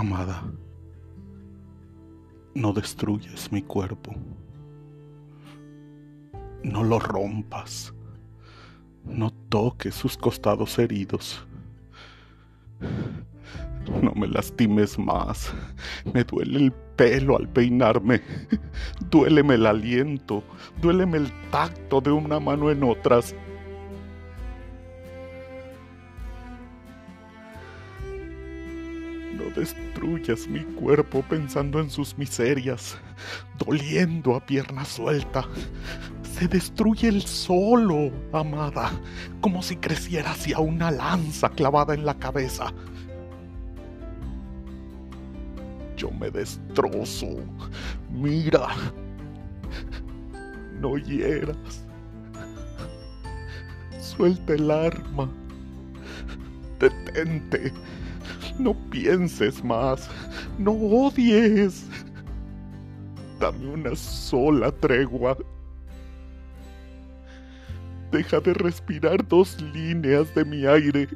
Amada, no destruyes mi cuerpo. No lo rompas. No toques sus costados heridos. No me lastimes más. Me duele el pelo al peinarme. Duéleme el aliento. Duéleme el tacto de una mano en otras. No destruyas mi cuerpo pensando en sus miserias, doliendo a pierna suelta. Se destruye el solo, amada, como si creciera hacia una lanza clavada en la cabeza. Yo me destrozo. Mira. No hieras. Suelta el arma. Detente. No pienses más. No odies. Dame una sola tregua. Deja de respirar dos líneas de mi aire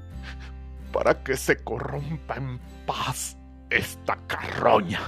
para que se corrompa en paz esta carroña.